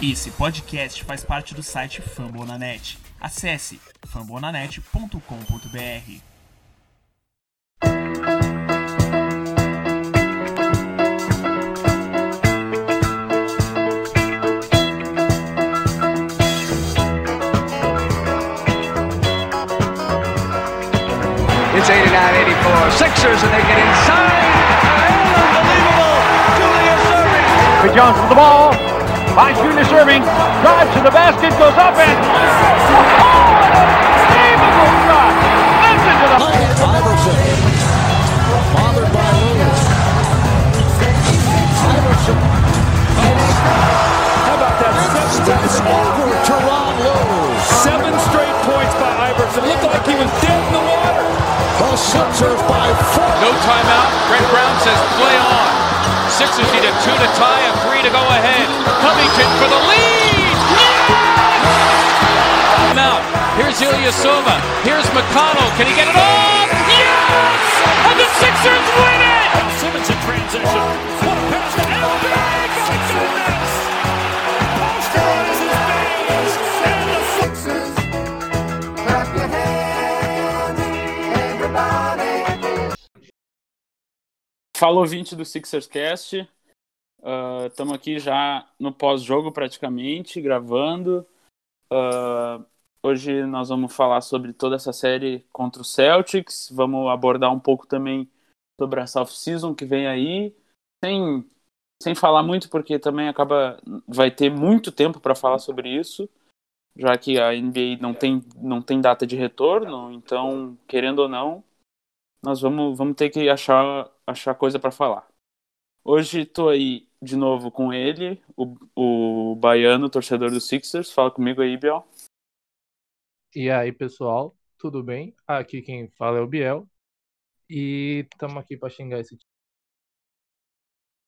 Esse podcast faz parte do site Fambonanet. Acesse fambonanet.com.br. It's 89-84. Sixers and they get inside. Unbelievable. Julius Irving. Jones with the ball. Finds Julius Irving. Drives to the basket. Goes up and. Oh, unbelievable shot. Listen to the. Iverson. Bothered by Lewis. Iverson. How about that? Steps over Teron Lewis. Seven straight points by Iverson. Looked like he was dead in the water. The Sixers by four. No timeout. Brett Brown says play on. Sixers need a two to tie, a three to go ahead. Covington for the lead. Yes! Out. Here's Ilyasova. Here's McConnell. Can he get it off? Yes! And the Sixers win it! Simmons in transition. What a pass to Elby. Fala ouvinte do Sixers Cast. Estamos aqui já no pós-jogo praticamente, gravando. Ah, hoje nós vamos falar sobre toda essa série contra o Celtics. Vamos abordar um pouco também sobre essa off-season que vem aí. Sem, sem falar muito, porque também acaba. Vai ter muito tempo para falar sobre isso, já que a NBA não tem, não tem data de retorno. Então, querendo ou não, nós vamos, vamos ter que achar, achar coisa para falar. Hoje estou aí de novo com ele, o, o baiano, torcedor do Sixers. Fala comigo aí, Biel. E aí, pessoal, tudo bem? Aqui quem fala é o Biel. E estamos aqui para xingar esse time.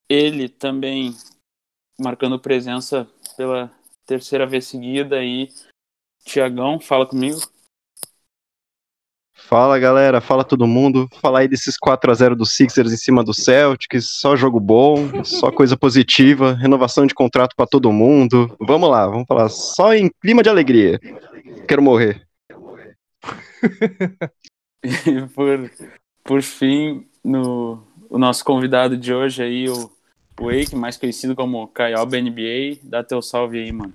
Ele também marcando presença pela terceira vez seguida aí. Tiagão, fala comigo. Fala galera, fala todo mundo. Fala aí desses 4 a 0 do Sixers em cima do Celtics, só jogo bom, só coisa positiva, renovação de contrato pra todo mundo. Vamos lá, vamos falar só em clima de alegria. Quero morrer. E por, por fim, no, o nosso convidado de hoje aí, o Wake, mais conhecido como Caioba NBA. Dá teu salve aí, mano.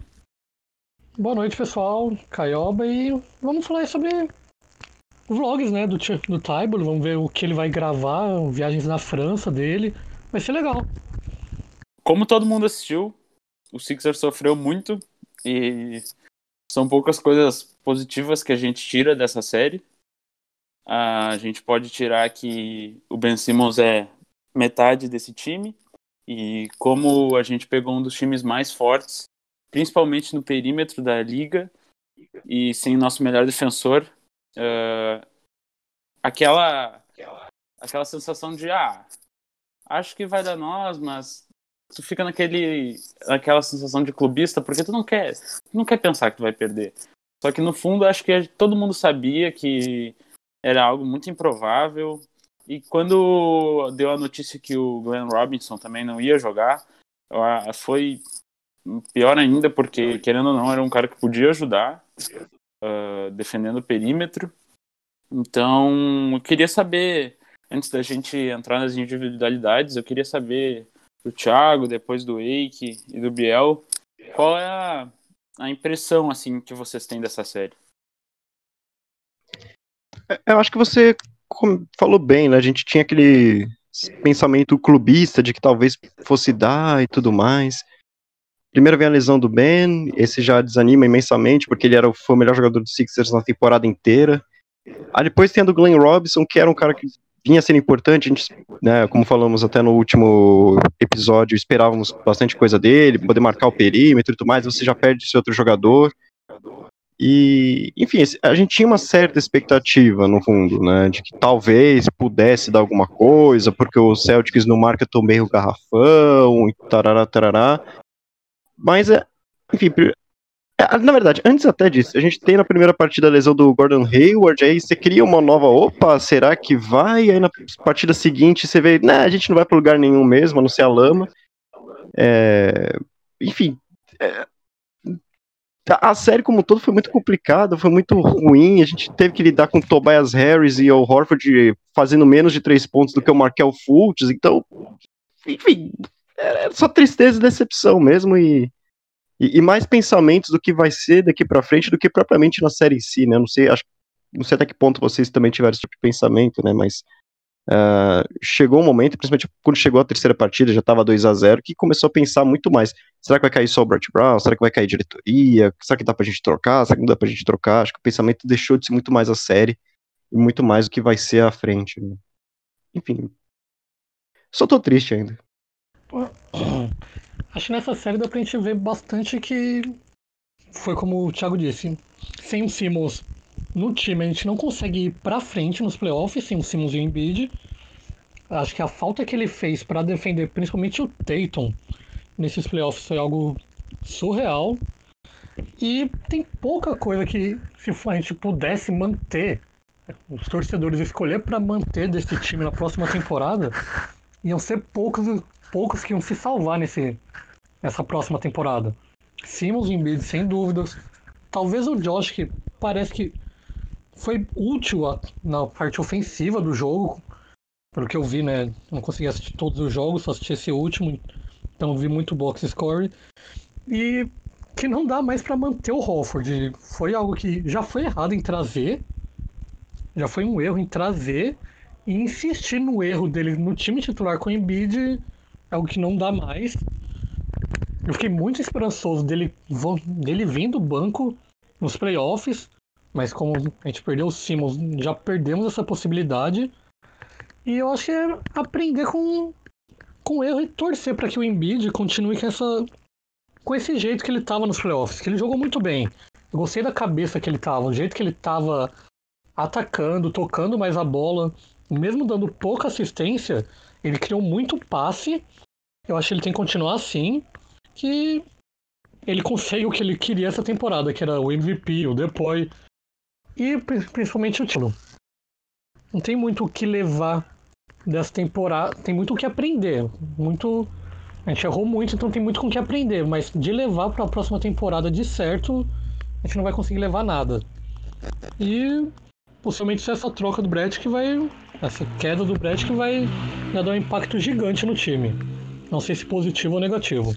Boa noite, pessoal. Caioba e vamos falar aí sobre vlogs, né, do, do Tybor. Vamos ver o que ele vai gravar, viagens na França dele. Vai ser legal. como todo mundo assistiu, o Sixers sofreu muito e são poucas coisas positivas que a gente tira dessa série. A gente pode tirar que o Ben Simmons é metade desse time e como a gente pegou um dos times mais fortes, principalmente no perímetro da liga e sem nosso melhor defensor, eh, aquela aquela sensação de ah, acho que vai dar nós, mas tu fica naquele naquela sensação de clubista porque tu não quer tu não quer pensar que tu vai perder. Só que no fundo acho que todo mundo sabia que era algo muito improvável. E quando deu a notícia que o Glenn Robinson também não ia jogar foi pior ainda porque querendo ou não era um cara que podia ajudar ah, defendendo o perímetro então eu queria saber antes da gente entrar nas individualidades eu queria saber do Thiago, depois do Eike e do Biel. Qual é a, a impressão assim que vocês têm dessa série? Eu acho que você falou bem, né? A gente tinha aquele pensamento clubista de que talvez fosse dar e tudo mais. Primeiro vem a lesão do Ben, esse já desanima imensamente, porque ele era, foi o melhor jogador do Sixers na temporada inteira. Aí depois tem a do Glenn Robinson, que era um cara que vinha sendo importante, a gente, né, como falamos até no último episódio, esperávamos bastante coisa dele, poder marcar o perímetro e tudo mais, você já perde esse outro jogador. E, enfim, a gente tinha uma certa expectativa, no fundo, né, de que talvez pudesse dar alguma coisa, porque o Celtics não marca tão bem o garrafão, e tarará, tarará. Mas, é, enfim, é, na verdade, antes até disso, a gente tem na primeira partida a lesão do Gordon Hayward, aí você cria uma nova, opa, será que vai? Aí na partida seguinte você vê, né, a gente não vai para lugar nenhum mesmo, a não ser a lama. É, enfim, é, a série como um todo foi muito complicada, foi muito ruim. A gente teve que lidar com Tobias Harris e o Horford fazendo menos de três pontos do que o Markel Fultz. Então, enfim, é só tristeza e decepção mesmo. E, e, e mais pensamentos do que vai ser daqui pra frente do que propriamente na série em si, né? Não sei, acho, não sei até que ponto vocês também tiveram esse tipo de pensamento, né? Mas ah, chegou um momento, principalmente quando chegou a terceira partida, já estava 2 a 0 que começou a pensar muito mais. Será que vai cair só o Brett Brown? Será que vai cair diretoria? Será que dá pra gente trocar? Será que não dá pra gente trocar? Acho que o pensamento deixou de ser muito mais a série e muito mais o que vai ser à frente. né? Enfim. Só tô triste ainda. Acho que nessa série dá pra gente ver bastante que foi como o Thiago disse. Sem o Simmons no time, a gente não consegue ir pra frente nos playoffs sem o Simmons e o Embiid. Acho que a falta que ele fez pra defender principalmente o Tatum nesses playoffs foi algo surreal. E tem pouca coisa que se a gente pudesse manter, os torcedores escolher pra manter desse time na próxima temporada, iam ser poucos, poucos que iam se salvar nesse, nessa próxima temporada. Simmons e Embiid, sem dúvidas. Talvez o Josh, que parece que foi útil a- na parte ofensiva do jogo. Pelo que eu vi, né? Não consegui assistir todos os jogos, só assisti esse último. Então vi muito box score. E que não dá mais pra manter o Hofford. Foi algo que já foi errado em trazer. Já foi um erro em trazer. E insistir no erro dele no time titular com o Embiid é algo que não dá mais. Eu fiquei muito esperançoso dele, dele vir do banco nos playoffs, mas como a gente perdeu o Simmons, já perdemos essa possibilidade. E eu acho que é aprender com, com erro e torcer para que o Embiid continue com essa com esse jeito que ele tava nos playoffs, que ele jogou muito bem. Eu gostei da cabeça que ele tava, o jeito que ele tava atacando, tocando mais a bola, mesmo dando pouca assistência, ele criou muito passe. Eu acho que ele tem que continuar assim, que ele consegue o que ele queria essa temporada, que era o MVP, o Depoy e pri- principalmente o título. Não tem muito o que levar dessa temporada, tem muito o que aprender, muito a gente errou muito, então tem muito com o que aprender, mas de levar para a próxima temporada de certo, a gente não vai conseguir levar nada. E possivelmente essa troca do Brett que vai. Essa queda do Brett que vai dar um impacto gigante no time. Não sei se positivo ou negativo.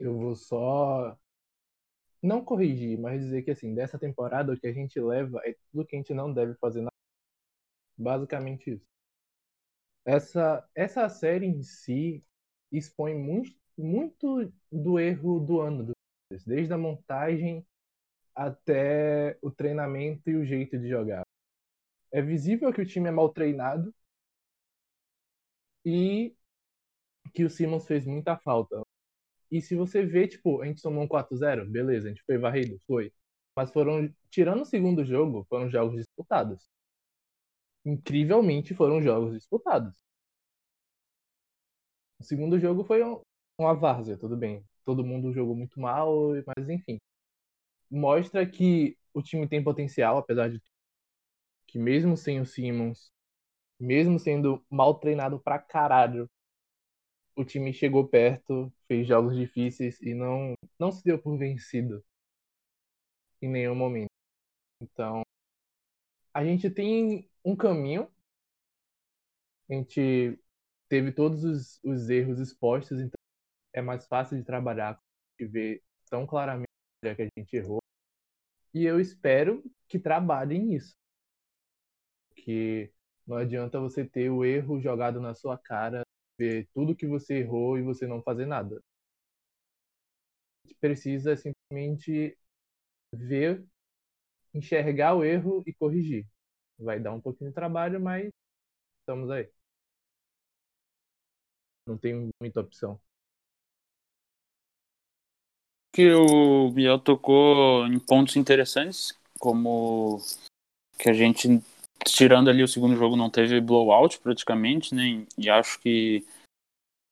Eu vou só não corrigir, mas dizer que assim, dessa temporada o que a gente leva é tudo que a gente não deve fazer na basicamente isso. Essa essa série em si expõe muito muito do erro do ano desde a montagem até o treinamento e o jeito de jogar. É visível que o time é mal treinado e que o Simmons fez muita falta. E se você vê, tipo, a gente tomou um 4-0, beleza, a gente foi varrido, foi. Mas foram, tirando o segundo jogo, foram jogos disputados. Incrivelmente foram jogos disputados. O segundo jogo foi um- uma várzea, tudo bem. Todo mundo jogou muito mal, mas enfim. Mostra que o time tem potencial, apesar de que mesmo sem o Simmons, mesmo sendo mal treinado pra caralho, o time chegou perto, fez jogos difíceis e não, não se deu por vencido em nenhum momento. Então, a gente tem um caminho, a gente teve todos os, os erros expostos, então é mais fácil de trabalhar, de ver tão claramente que a gente errou. E eu espero que trabalhem nisso. Que não adianta você ter o erro jogado na sua cara, ver tudo que você errou e você não fazer nada. A gente precisa simplesmente ver, enxergar o erro e corrigir. Vai dar um pouquinho de trabalho, mas estamos aí. Não tem muita opção. que o Biel tocou em pontos interessantes, como que a gente, tirando ali o segundo jogo, não teve blowout praticamente, né? E acho que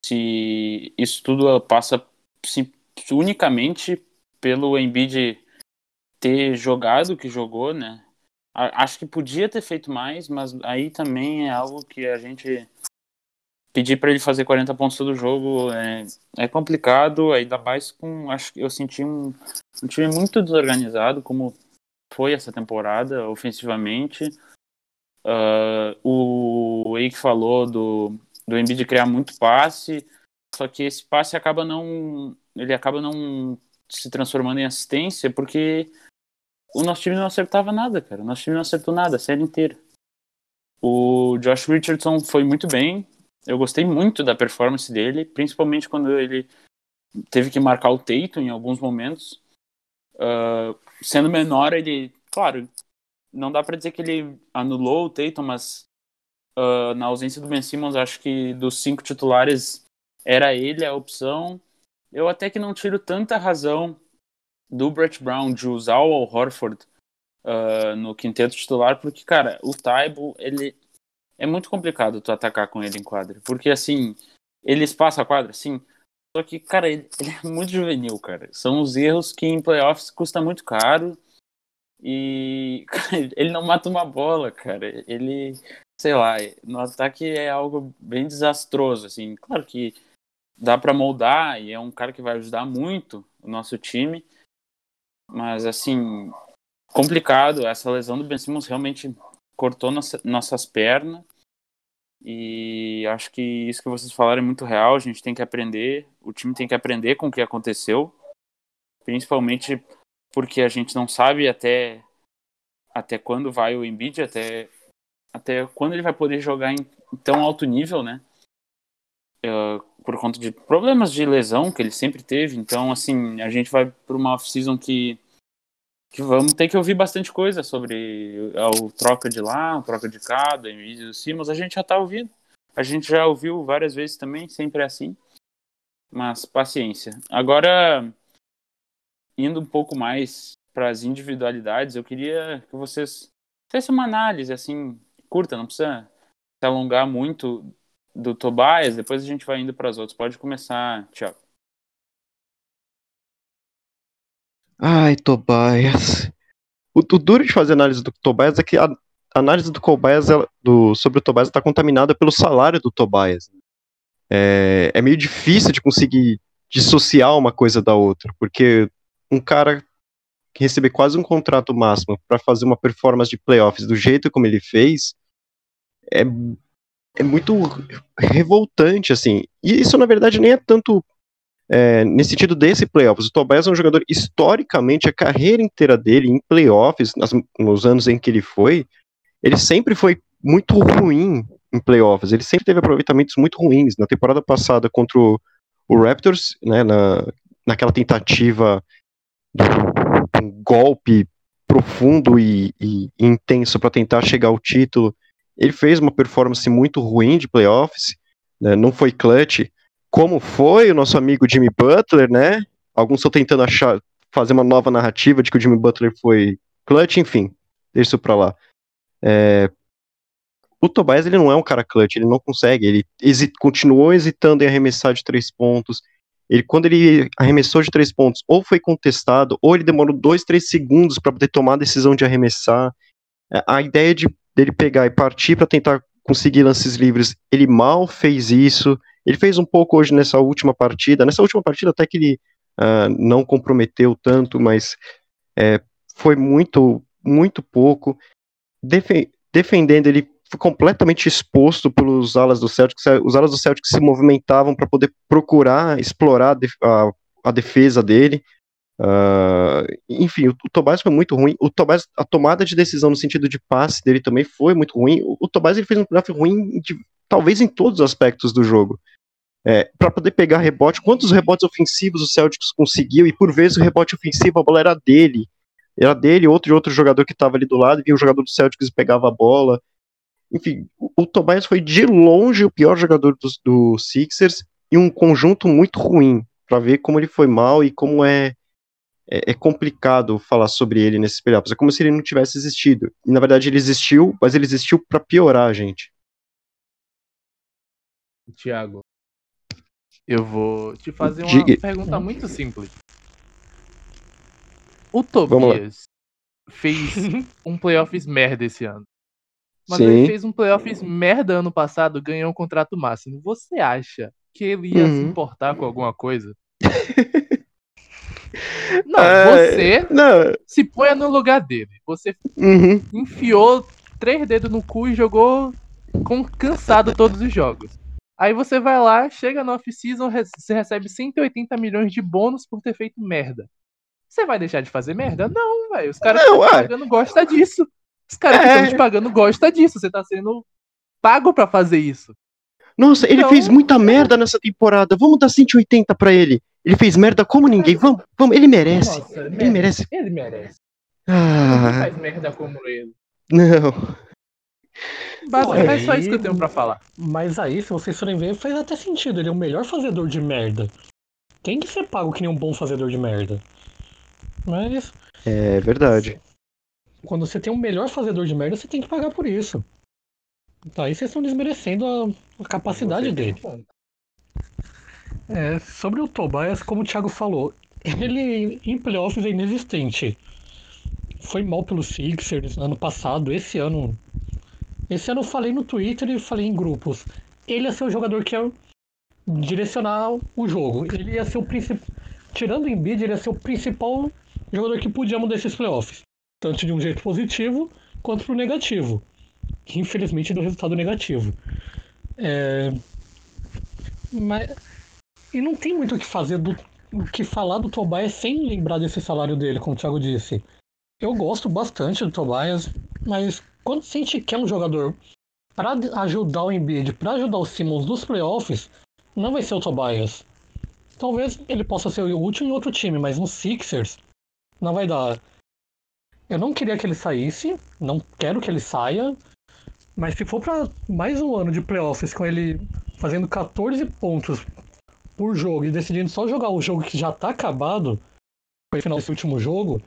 se isso tudo passa sim, unicamente pelo Embiid ter jogado o que jogou, né? Acho que podia ter feito mais, mas aí também é algo que a gente pedir para ele fazer 40 pontos todo jogo é, é complicado, ainda mais com. Acho que eu senti um, um time muito desorganizado, como foi essa temporada, ofensivamente. Uh, o Eike falou do, do Embiid criar muito passe, só que esse passe acaba não. Ele acaba não se transformando em assistência, porque o nosso time não acertava nada, cara. O nosso time não acertou nada a série inteira. O Josh Richardson foi muito bem. Eu gostei muito da performance dele, principalmente quando ele teve que marcar o teito em alguns momentos. Uh, sendo menor, ele, claro, não dá para dizer que ele anulou o Tatum, mas uh, na ausência do Ben Simmons, acho que dos cinco titulares era ele a opção. Eu até que não tiro tanta razão do Brett Brown de usar o Horford uh, no quinteto titular, porque, cara, o Taibo, ele é muito complicado tu atacar com ele em quadra, porque, assim, ele espaça a quadra, sim, só que, cara, ele, ele é muito juvenil, cara. São os erros que em playoffs custa muito caro e ele não mata uma bola, cara. Ele, sei lá, no ataque é algo bem desastroso, assim. Claro que dá para moldar e é um cara que vai ajudar muito o nosso time, mas assim, complicado. Essa lesão do Ben Simmons realmente cortou nossa, nossas pernas. E acho que isso que vocês falaram é muito real. A gente tem que aprender, o time tem que aprender com o que aconteceu, principalmente porque a gente não sabe até até quando vai o Embiid, até até quando ele vai poder jogar em tão alto nível, né? Uh, por conta de problemas de lesão que ele sempre teve. Então, assim, a gente vai para uma off-season que, que vamos ter que ouvir bastante coisa sobre o troca de lá, troca de cá, do Emílio do Simmons. A gente já está ouvindo. A gente já ouviu várias vezes também, sempre é assim. Mas paciência. Agora, indo um pouco mais para as individualidades, eu queria que vocês fizessem uma análise assim curta, não precisa se alongar muito do Tobias, depois a gente vai indo para as outras. Pode começar, Thiago. Ai, Tobias. O, o duro de fazer análise do Tobias é que a análise do Tobias ela, do, sobre o Tobias está contaminada pelo salário do Tobias. É, é meio difícil de conseguir dissociar uma coisa da outra, porque um cara receber quase um contrato máximo para fazer uma performance de playoffs do jeito como ele fez é é muito revoltante, assim. E isso, na verdade, nem é tanto é, nesse sentido desse playoffs. O Tobias é um jogador, historicamente, a carreira inteira dele em playoffs, nas, nos anos em que ele foi, ele sempre foi muito ruim em playoffs. Ele sempre teve aproveitamentos muito ruins. Na temporada passada contra o, o Raptors, né, na, naquela tentativa de um golpe profundo e, e intenso para tentar chegar ao título, ele fez uma performance muito ruim de playoffs, né, não foi clutch, como foi o nosso amigo Jimmy Butler, né? Alguns estão tentando achar, fazer uma nova narrativa de que o Jimmy Butler foi clutch, enfim, deixa isso pra lá. É, o Tobias ele não é um cara clutch, ele não consegue, ele hesi continuou hesitando em arremessar de três pontos. Ele, quando ele arremessou de três pontos, ou foi contestado, ou ele demorou dois, três segundos para poder tomar a decisão de arremessar. É, a ideia de dele pegar e partir para tentar conseguir lances livres, ele mal fez isso. Ele fez um pouco hoje nessa última partida. Nessa última partida, até que ele uh, não comprometeu tanto, mas é, foi muito, muito pouco. Defe defendendo, ele foi completamente exposto pelos alas do Celtics. Os alas do Celtics se movimentavam para poder procurar explorar a, a defesa dele. Uh, enfim, o, o Tobias foi muito ruim. O Tobias, a tomada de decisão no sentido de passe dele também foi muito ruim. O, o Tobias ele fez um playoff ruim, de, talvez em todos os aspectos do jogo. É, para poder pegar rebote, quantos rebotes ofensivos o Celtics conseguiu? E por vezes o rebote ofensivo, a bola era dele. Era dele, outro e outro jogador que estava ali do lado, e o jogador do Celtics pegava a bola. Enfim, o, Tobias foi de longe o pior jogador do, do Sixers e um conjunto muito ruim para ver como ele foi mal e como é é, é, complicado falar sobre ele nesses playoffs. É como se ele não tivesse existido. E na verdade ele existiu, mas ele existiu para piorar a gente. Tiago, eu vou te fazer uma Diga. pergunta muito simples. O Tobias fez um playoffs merda esse ano. Mas Sim. ele fez um playoffs merda ano passado, ganhou um contrato máximo. Você acha que ele ia se Uhum. importar com alguma coisa? Não, É, você Não. se põe no lugar dele. Você Uhum. enfiou três dedos no cu e jogou com cansado todos os jogos. Aí você vai lá, chega no off-season, você recebe 180 milhões de bônus por ter feito merda. Você vai deixar de fazer merda? Não, velho. Os caras que Não, ué. pagando gostam disso. Os caras que É. estão te pagando gostam disso. Você tá sendo pago pra fazer isso. Nossa, ele Então- fez muita merda nessa temporada. Vamos dar 180 pra ele. Ele fez merda como ninguém. Vamos, vamos. Ele merece. Nossa, Ele merece. Ele merece. Ah, faz merda como ele. não. Basicamente, é só isso que eu tenho pra falar. Mas aí, se vocês forem ver, faz até sentido. Ele é o melhor fazedor de merda. Tem que ser pago que nem um bom fazedor de merda. Mas É verdade. Quando você tem um melhor fazedor de merda, você tem que pagar por isso. Então aí vocês estão desmerecendo a, a capacidade dele. É, sobre o Tobias, como o Thiago falou, ele em playoffs é inexistente. Foi mal pelo Sixers ano passado, esse ano. Esse ano eu falei no Twitter e falei em grupos. Ele ia ser o jogador que ia direcionar o jogo. Ele ia ser o principal. Tirando o Embiid, ele ia ser o principal jogador que podia mudar esses playoffs. Tanto de um jeito positivo quanto pro negativo. Que infelizmente deu resultado negativo. É... Mas e não tem muito o que fazer do o que falar do Tobias sem lembrar desse salário dele, como o Thiago disse. Eu gosto bastante do Tobias, mas quando a gente quer um jogador para ajudar o Embiid, para ajudar o Simmons nos playoffs, não vai ser o Tobias. Talvez ele possa ser útil em outro time, mas no Sixers não vai dar. Eu não queria que ele saísse, não quero que ele saia, mas se for para mais um ano de playoffs com ele fazendo 14 pontos por jogo e decidindo só jogar o jogo que já tá acabado, foi final desse último jogo,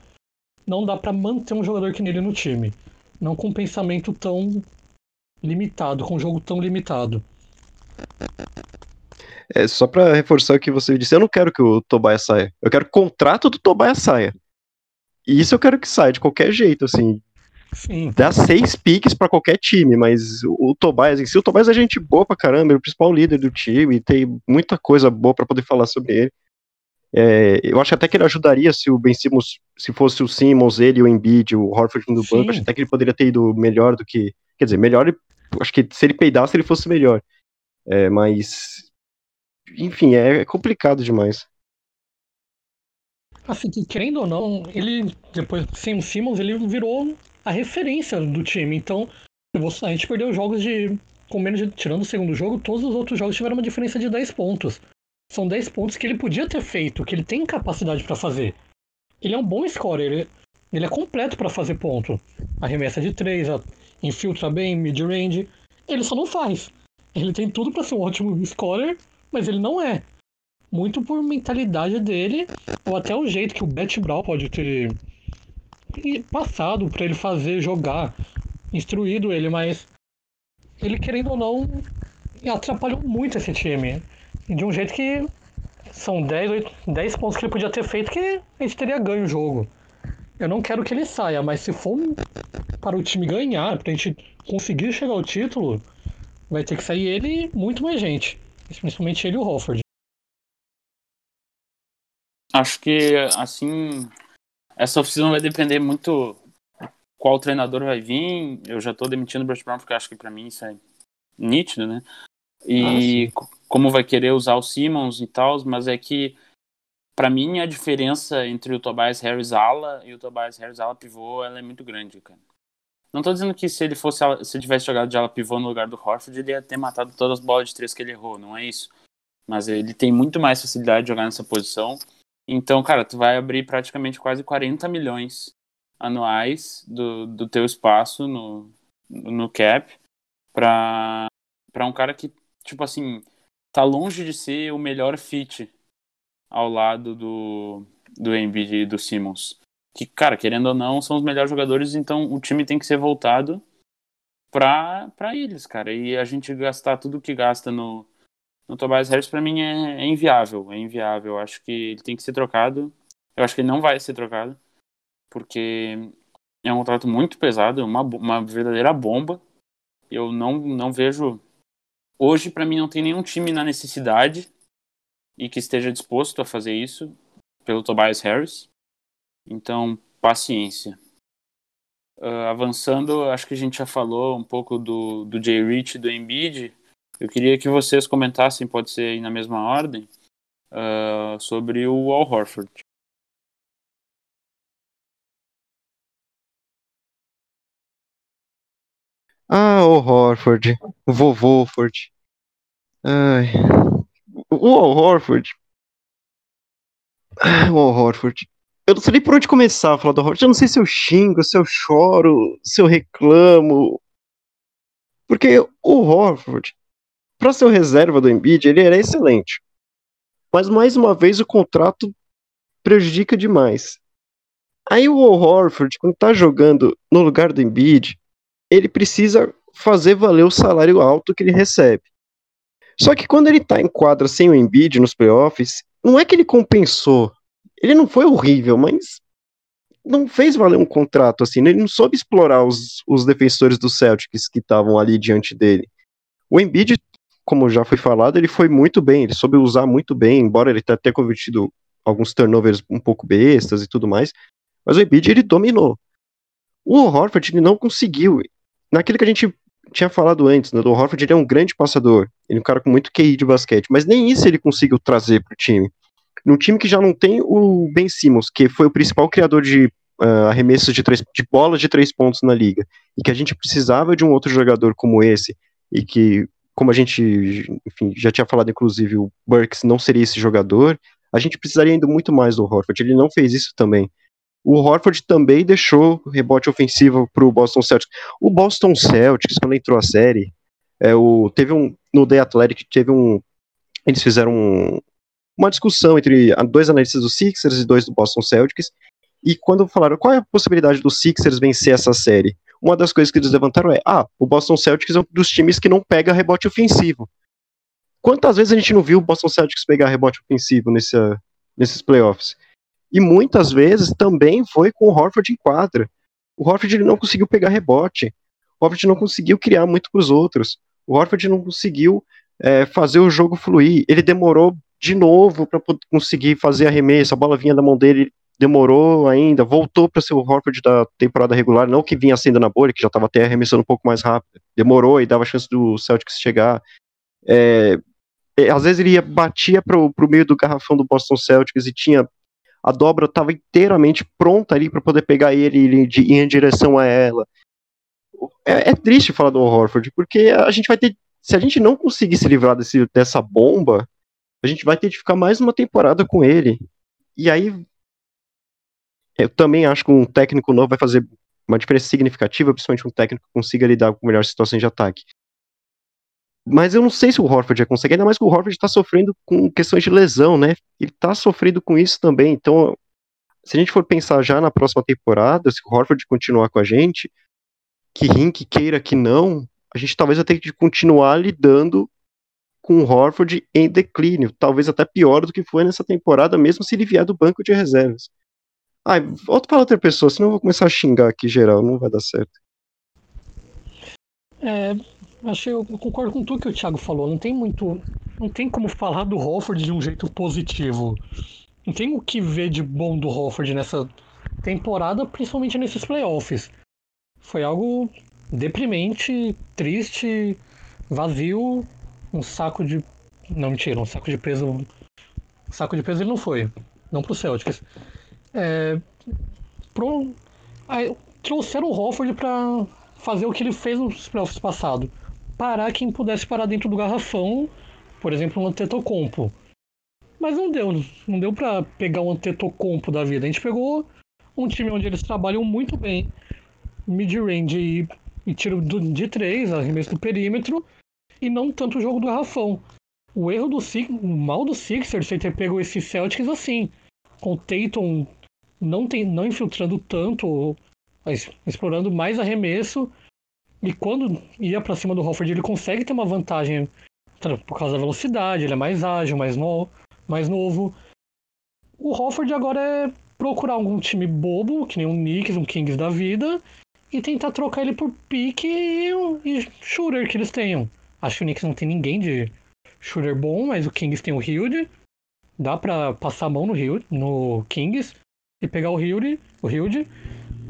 não dá pra manter um jogador que nele no time. Não com um pensamento tão limitado, com um jogo tão limitado. É, só pra reforçar o que você disse, eu não quero que o Tobias saia. Eu quero que o contrato do Tobias saia. E isso eu quero que saia de qualquer jeito, assim. Sim. Dá seis piques pra qualquer time, mas o, o Tobias em si, o Tobias é gente boa pra caramba, é o principal líder do time, tem muita coisa boa pra poder falar sobre ele. É, eu acho até que ele ajudaria se o Ben Simmons, se fosse o Simmons, ele, o Embiid, o Horford no banco, acho até que ele poderia ter ido melhor do que. Quer dizer, melhor, acho que se ele peidasse, ele fosse melhor. É, mas. Enfim, é complicado demais. Assim, que querendo ou não, ele, depois sem o Simmons, ele virou a referência do time. Então, a gente perdeu jogos de. Com menos de. Tirando o segundo jogo, todos os outros jogos tiveram uma diferença de 10 pontos. São 10 pontos que ele podia ter feito, que ele tem capacidade pra fazer. Ele é um bom scorer, ele, ele é completo pra fazer ponto. Arremessa de 3, infiltra bem, mid-range. Ele só não faz. Ele tem tudo pra ser um ótimo scorer, mas ele não é. Muito por mentalidade dele, ou até o jeito que o Bet Brown pode ter passado pra ele fazer, jogar, instruído ele, mas ele querendo ou não atrapalhou muito esse time. De um jeito que são 10, 8, 10 pontos que ele podia ter feito que a gente teria ganho o jogo. Eu não quero que ele saia, mas se for para o time ganhar, pra gente conseguir chegar ao título, vai ter que sair ele e muito mais gente. Principalmente ele e o Hofford. Acho que, assim, essa oficina vai depender muito qual treinador vai vir. Eu já tô demitindo o Bruce Brown porque acho que pra mim isso é nítido, né? E co- como vai querer usar o Simmons e tal, mas é que pra mim a diferença entre o Tobias Harris ala e o Tobias Harris ala pivô, ela é muito grande, cara. Não tô dizendo que se ele fosse se ele tivesse jogado de ala pivô no lugar do Horford, ele ia ter matado todas as bolas de três que ele errou, não é isso. Mas ele tem muito mais facilidade de jogar nessa posição. Então, cara, tu vai abrir praticamente quase 40 milhões anuais do, do teu espaço no, no cap pra, pra um cara que, tipo assim, tá longe de ser o melhor fit ao lado do, do Embiid e do Simmons. Que, cara, querendo ou não, são os melhores jogadores, então o time tem que ser voltado pra, pra eles, cara. E a gente gastar tudo que gasta no, no Tobias Harris, pra mim, é, é inviável. É inviável. Eu acho que ele tem que ser trocado. Eu acho que ele não vai ser trocado, porque é um contrato muito pesado, uma, uma verdadeira bomba. Eu não, não vejo. Hoje, para mim, não tem nenhum time na necessidade e que esteja disposto a fazer isso pelo Tobias Harris. Então, paciência. Uh, avançando, acho que a gente já falou um pouco do, do Jay Rich e do Embiid. Eu queria que vocês comentassem, pode ser aí na mesma ordem, uh, sobre o Al Horford. Ah, o Horford. O vovô Ford. Ai. O Al Horford. Ah, O Al Horford. Eu não sei nem por onde começar a falar do Horford. Eu não sei se eu xingo, se eu choro, se eu reclamo. Porque o Horford, para ser o reserva do Embiid, ele era excelente. Mas mais uma vez o contrato prejudica demais. Aí o Horford, quando tá jogando no lugar do Embiid, ele precisa fazer valer o salário alto que ele recebe. Só que quando ele tá em quadra sem o Embiid nos playoffs, não é que ele compensou. Ele não foi horrível, mas não fez valer um contrato assim. Ele não soube explorar os, os defensores do Celtics que estavam ali diante dele. O Embiid, como já foi falado, ele foi muito bem. Ele soube usar muito bem, embora ele tenha até cometido alguns turnovers um pouco bestas e tudo mais. Mas o Embiid, ele dominou. O Horford, ele não conseguiu. Naquilo que a gente tinha falado antes, né, o Horford ele é um grande passador, ele é um cara com muito QI de basquete, mas nem isso ele conseguiu trazer para o time. Num time que já não tem o Ben Simmons, que foi o principal criador de uh, arremessos de, três, de bolas de três pontos na liga, e que a gente precisava de um outro jogador como esse, e que, como a gente enfim, já tinha falado, inclusive, o Burks não seria esse jogador, a gente precisaria ainda muito mais do Horford, ele não fez isso também. O Horford também deixou rebote ofensivo para o Boston Celtics. O Boston Celtics, quando entrou a série, é, o, teve um. No The Athletic, teve um. Eles fizeram um, uma discussão entre dois analistas do Sixers e dois do Boston Celtics. E quando falaram qual é a possibilidade do Sixers vencer essa série, uma das coisas que eles levantaram é: ah, o Boston Celtics é um dos times que não pega rebote ofensivo. Quantas vezes a gente não viu o Boston Celtics pegar rebote ofensivo nesse, nesses playoffs? E muitas vezes também foi com o Horford em quadra. O Horford ele não conseguiu pegar rebote. O Horford não conseguiu criar muito para os outros. O Horford não conseguiu é, fazer o jogo fluir. Ele demorou de novo para conseguir fazer arremesso. A bola vinha da mão dele, demorou ainda. Voltou para ser o Horford da temporada regular, não que vinha sendo na bolha, que já estava até arremessando um pouco mais rápido. Demorou e dava chance do Celtics chegar. É, é, às vezes ele ia, batia para o meio do garrafão do Boston Celtics e tinha a dobra estava inteiramente pronta ali para poder pegar ele e ir em direção a ela. É, é, triste falar do Horford, porque a gente vai ter. Se a gente não conseguir se livrar desse, dessa bomba, a gente vai ter de ficar mais uma temporada com ele. E aí. Eu também acho que um técnico novo vai fazer uma diferença significativa, principalmente um técnico que consiga lidar com melhores situações de ataque. Mas eu não sei se o Horford já consegue, ainda mais que o Horford está sofrendo com questões de lesão, né? Ele está sofrendo com isso também. Então, se a gente for pensar já na próxima temporada, se o Horford continuar com a gente, que Rink queira que não, a gente talvez vai ter que continuar lidando com o Horford em declínio, talvez até pior do que foi nessa temporada, mesmo se ele vier do banco de reservas. Ai, volta para outra pessoa, senão eu vou começar a xingar aqui geral, não vai dar certo. É, achei, eu concordo com tudo que o Thiago falou. Não tem muito. Não tem como falar do Hofford de um jeito positivo. Não tem o que ver de bom do Hofford nessa temporada, principalmente nesses playoffs. Foi algo deprimente, triste, vazio, um saco de. Não, mentira, um saco de peso. Um saco de peso ele não foi. Não pro Celtics. É, pro, aí, trouxeram o Hofford pra fazer o que ele fez nos playoffs passados parar quem pudesse parar dentro do garrafão, por exemplo, um Antetokounmpo. Mas não deu, não deu para pegar um Antetokounmpo da vida. A gente pegou um time onde eles trabalham muito bem, mid-range e, e tiro do, de três, arremesso do perímetro, e não tanto o jogo do garrafão. O erro do o mal do Sixers foi ter pego esses Celtics assim, com o Tatum não, tem, não infiltrando tanto, mas explorando mais arremesso e quando ia para cima do Hofford, ele consegue ter uma vantagem por causa da velocidade, ele é mais ágil, mais, no, mais novo. O Hofford agora é procurar algum time bobo, que nem um Knicks, um Kings da vida, e tentar trocar ele por pique e, e shooter que eles tenham. Acho que o Knicks não tem ninguém de shooter bom, mas o Kings tem o Hilde. Dá pra passar a mão no, Hilde, no Kings e pegar o Hilde, o Hilde.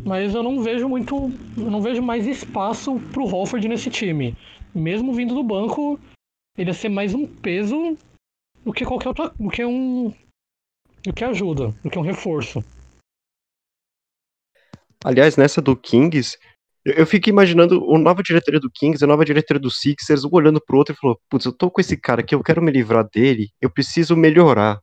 Mas eu não vejo muito. Não vejo mais espaço pro Hofford nesse time. Mesmo vindo do banco, ele ia ser mais um peso do que qualquer outra. do que um. do que ajuda, do que um reforço. Aliás, nessa do Kings, eu, fico imaginando o nova diretoria do Kings, a nova diretoria do Sixers, um olhando pro outro e falou: Putz, eu tô com esse cara aqui, eu quero me livrar dele, eu preciso melhorar.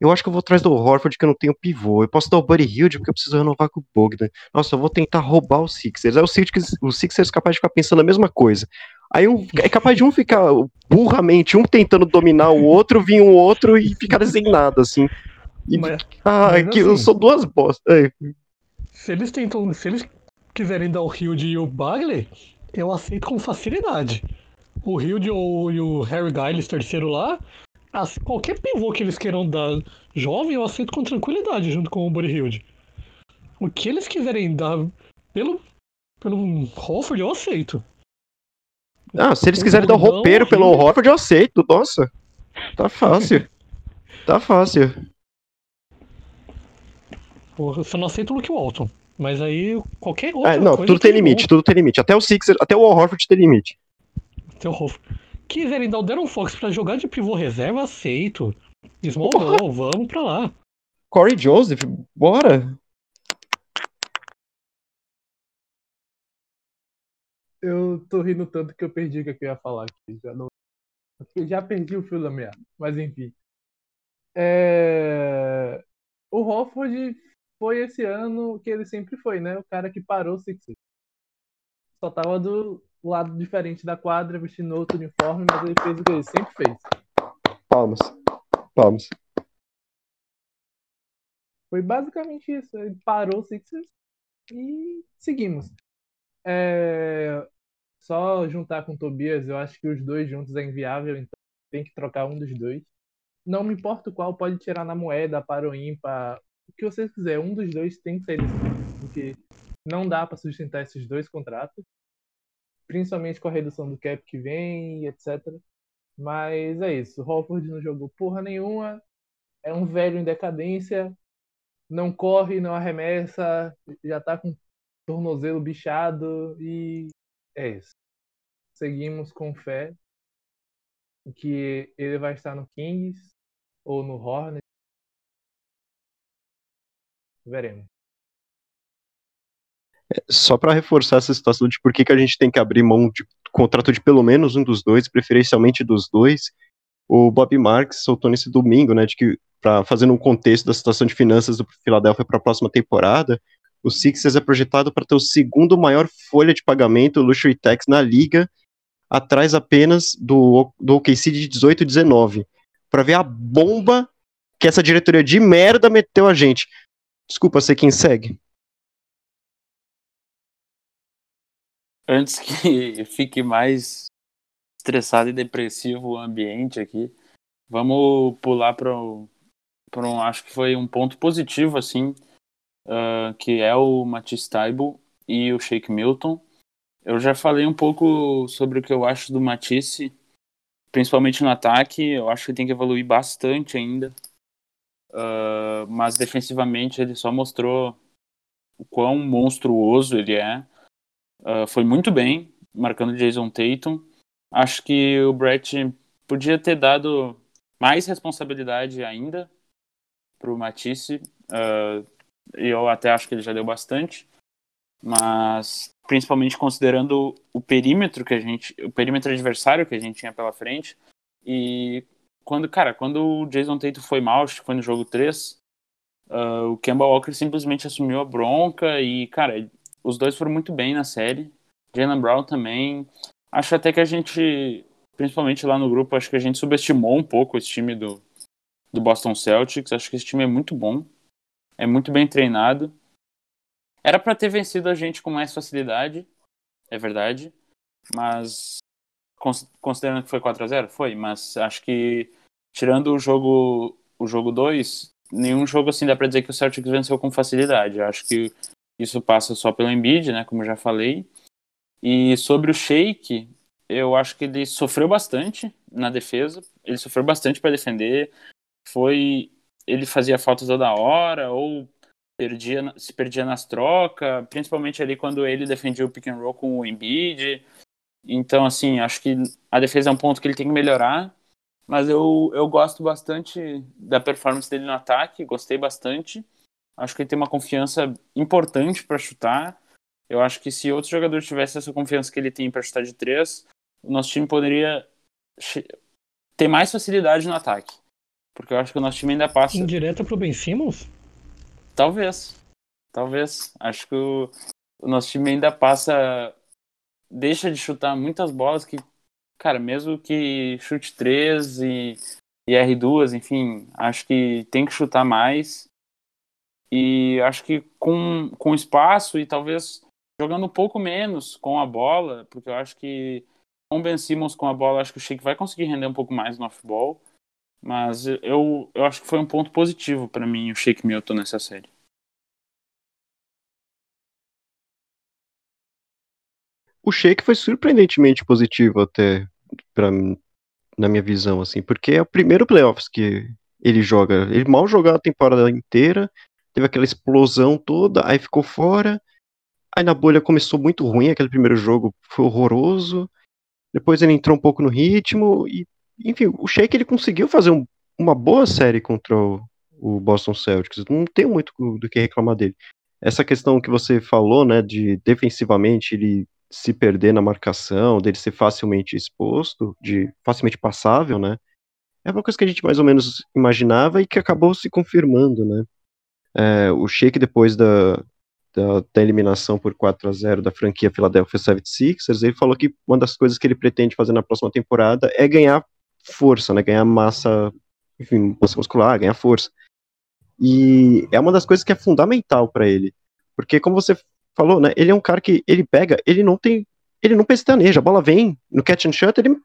Eu acho que eu vou atrás do Horford, que eu não tenho pivô. Eu posso dar o Buddy Hilde, porque eu preciso renovar com o Bogdan. Nossa, eu vou tentar roubar o Sixers. Aí o Sixers, o Sixers é capaz de ficar pensando a mesma coisa. Aí um, é capaz de um ficar burramente, um tentando dominar o outro, vir um outro e ficar sem nada, assim. E, ah, mas que eu assim- sou duas bostas. É, Se eles tentam. Se eles quiserem dar o Hilde e o Bagley, eu aceito com facilidade. O Hilde ou o Harry Giles terceiro lá, as- qualquer pivô que eles queiram dar jovem, eu aceito com tranquilidade junto com o Buddy Hilde. O que eles quiserem dar pelo, pelo Hofford, eu aceito. Ah, se eles quiserem dar o roupeiro pelo. Horford, eu aceito. Nossa, tá fácil. tá fácil. Porra, Eu só não aceito o Luke Walton. Mas aí qualquer outra Ah, não, tudo tem limite, bom. tudo tem limite. Até o Sixers, até o Horford tem limite. Seu Hofford. Quiserem dar o Darren Fox pra jogar de pivô reserva, aceito. Small vamos pra lá. Corey Joseph, bora. Eu tô rindo tanto que eu perdi o que eu ia falar aqui. Já, não... eu já perdi o fio da meada. Mas enfim. É... O Hofford foi esse ano que ele sempre foi, né? O cara que parou o Sixers. Só tava do lado diferente da quadra, vestindo outro uniforme, mas ele fez o que ele sempre fez. Palmas. Palmas. Foi basicamente isso. Ele parou o Sixers e seguimos. É, Só juntar com o Tobias, eu acho que os dois juntos é inviável, então tem que trocar um dos dois. Não me importa qual, pode tirar na moeda, para o ímpar, o que vocês quiserem. Um dos dois tem que sair desse porque não dá para sustentar esses dois contratos, principalmente com a redução do cap que vem, etc. Mas é isso. O Hofford não jogou porra nenhuma, é um velho em decadência, não corre, não arremessa, já tá com tornozelo bichado e é isso. Seguimos com fé que ele vai estar no Kings ou no Hornets. Veremos. Só pra reforçar essa situação de por que, que a gente tem que abrir mão de contrato de pelo menos um dos dois, preferencialmente dos dois. O Bob Marks soltou nesse domingo, né, de que para fazendo um contexto da situação de finanças do Philadelphia para a próxima temporada, o Sixers é projetado para ter o segundo maior folha de pagamento luxury tax na liga, atrás apenas do, do OKC de 18 e 19. Para ver a bomba que essa diretoria de merda meteu a gente. Desculpa ser quem segue. Antes que fique mais estressado e depressivo o ambiente aqui, vamos pular para um, acho que foi um ponto positivo assim, uh, que é o Matisse Taibo e o Shake Milton. Eu já falei um pouco sobre o que eu acho do Matisse, principalmente no ataque. Eu acho que tem que evoluir bastante ainda, uh, mas defensivamente ele só mostrou o quão monstruoso ele é. Uh, foi muito bem, marcando Jason Tatum. Acho que o Brett podia ter dado mais responsabilidade ainda para o Matisse. Uh, eu até acho que ele já deu bastante, mas principalmente considerando o perímetro que a gente, o perímetro adversário que a gente tinha pela frente. E quando, cara, quando o Jason Tatum foi mal, acho que foi no jogo 3, uh, o Kemba Walker simplesmente assumiu a bronca e, cara, os dois foram muito bem na série. Jalen Brown também. Acho até que a gente, principalmente lá no grupo, acho que a gente subestimou um pouco esse time do, do Boston Celtics. Acho que esse time é muito bom. É muito bem treinado. Era para ter vencido a gente com mais facilidade, é verdade. Mas considerando que foi 4 a 0 foi, mas acho que tirando o jogo o jogo 2, nenhum jogo assim dá para dizer que o Celtics venceu com facilidade. Acho que isso passa só pelo Embiid, né, como já falei. E sobre o Sheik, eu acho que ele sofreu bastante na defesa, ele sofreu bastante para defender. Foi ele fazia falta toda hora ou perdia, se perdia nas trocas, principalmente ali quando ele defendia o pick and roll com o Embiid. Então, assim, acho que a defesa é um ponto que ele tem que melhorar, mas eu, eu gosto bastante da performance dele no ataque, gostei bastante. Acho que ele tem uma confiança importante para chutar. Eu acho que se outro jogador tivesse essa confiança que ele tem para chutar de três, o nosso time poderia ter mais facilidade no ataque. Porque eu acho que o nosso time ainda passa. Indireta pro Ben Simmons? Talvez. Talvez. Acho que o, o nosso time ainda passa. Deixa de chutar muitas bolas que, cara, mesmo que chute 3 e, e R2, enfim, acho que tem que chutar mais. E acho que com, com espaço e talvez jogando um pouco menos com a bola, porque eu acho que com o Ben Simmons com a bola, acho que o Sheik vai conseguir render um pouco mais no off-ball. Mas eu, eu acho que foi um ponto positivo para mim o Shake Milton nessa série. O Shake foi surpreendentemente positivo até para na minha visão assim, porque é o primeiro playoffs que ele joga. Ele mal jogou a temporada inteira, teve aquela explosão toda, aí ficou fora. Aí na bolha começou muito ruim, aquele primeiro jogo foi horroroso. Depois ele entrou um pouco no ritmo e enfim, o Sheik ele conseguiu fazer um, uma boa série contra o, o, Boston Celtics. Não tenho muito do que reclamar dele. Essa questão que você falou, né, de defensivamente ele se perder na marcação, dele ser facilmente exposto, de facilmente passável, né? É uma coisa que a gente mais ou menos imaginava e que acabou se confirmando, né? É, o Sheik depois da, da, da, eliminação por 4 a 0 da franquia Philadelphia 76ers, ele falou que uma das coisas que ele pretende fazer na próxima temporada é ganhar força, né? Ganhar massa, enfim, massa muscular, ganhar força. E é uma das coisas que é fundamental para ele. Porque, como você falou, né? Ele é um cara que ele pega, ele não tem. Ele não pestaneja, a bola vem no catch and shut, ele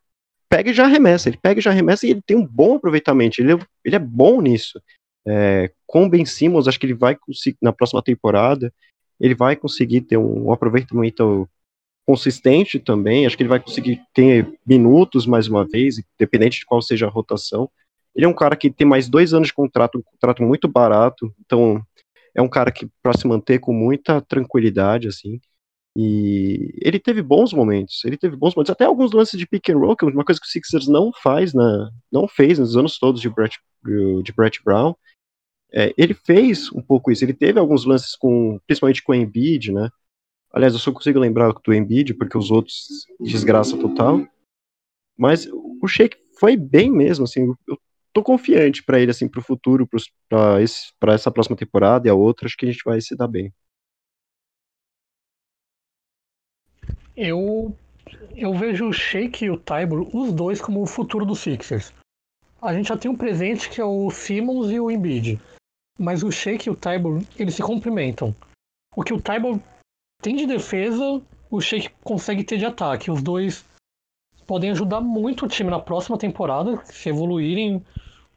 pega e já arremessa. Ele pega e já arremessa e ele tem um bom aproveitamento. Ele, é, ele é bom nisso. É, com Ben Simmons, acho que ele vai conseguir, na próxima temporada, ele vai conseguir ter um, um aproveitamento consistente também. Acho que ele vai conseguir ter minutos mais uma vez, independente de qual seja a rotação. Ele é um cara que tem mais dois anos de contrato, um contrato muito barato, então é um cara que para se manter com muita tranquilidade, assim. E ele teve bons momentos, ele teve bons momentos, até alguns lances de pick and roll, que é uma coisa que o Sixers não faz, na, não fez nos anos todos de Brett, de Brett Brown. É, ele fez um pouco isso, ele teve alguns lances com, principalmente com o Embiid, né? Aliás, eu só consigo lembrar do Embiid, porque os outros, desgraça total. Mas o Sheik foi bem mesmo, assim, eu tô confiante para ele, assim, pro futuro, para essa próxima temporada e a outra, acho que a gente vai se dar bem. Eu, eu vejo o Sheik e o Tybor, os dois, como o futuro dos Sixers. A gente já tem um presente que é o Simmons e o Embiid. Mas o Sheik e o Tybor, eles se complementam. O que o Tybor tem de defesa, o Sheik consegue ter de ataque. Os dois podem ajudar muito o time na próxima temporada, se evoluírem.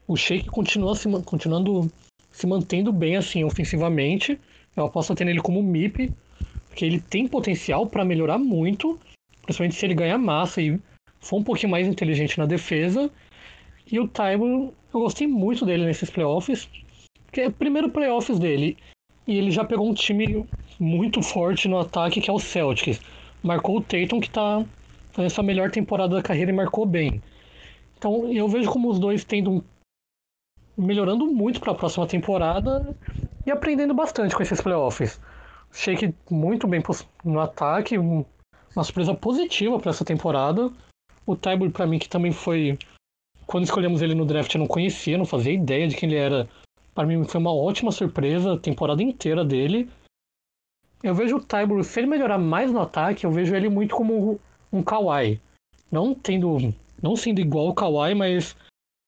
O Sheik continua se, continuando se mantendo bem assim ofensivamente. Eu aposto até nele como MIP, porque ele tem potencial para melhorar muito, principalmente se ele ganhar massa e for um pouquinho mais inteligente na defesa. E o Tybor, eu gostei muito dele nesses playoffs, que é o primeiro playoffs dele. E ele já pegou um time muito forte no ataque, que é o Celtics. Marcou o Tatum, que está fazendo essa melhor temporada da carreira e marcou bem. Então eu vejo como os dois tendo melhorando muito para a próxima temporada e aprendendo bastante com esses playoffs. Shake muito bem no ataque, uma surpresa positiva para essa temporada. O Tybur para mim que também foi quando escolhemos ele no draft eu não conhecia, não fazia ideia de quem ele era. Para mim foi uma ótima surpresa a temporada inteira dele. Eu vejo o Tybur, se ele melhorar mais no ataque, eu vejo ele muito como um Kawhi. Não tendo. Não sendo igual o Kawhi, mas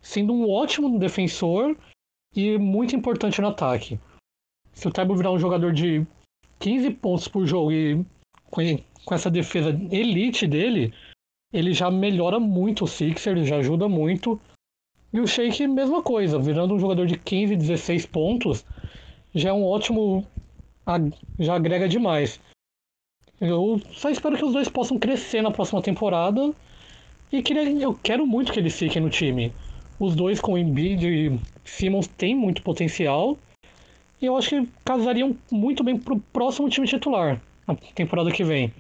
sendo um ótimo defensor e muito importante no ataque. Se o Tybur virar um jogador de 15 pontos por jogo e com, essa defesa elite dele, ele já melhora muito o Sixer, já ajuda muito. E o Shake, mesma coisa, virando um jogador de 15, 16 pontos, já é um ótimo já agrega demais. Eu só espero que os dois possam crescer na próxima temporada e que eu quero muito que eles fiquem no time. Os dois com Embiid e Simmons têm muito potencial e eu acho que casariam muito bem pro próximo time titular, na temporada que vem.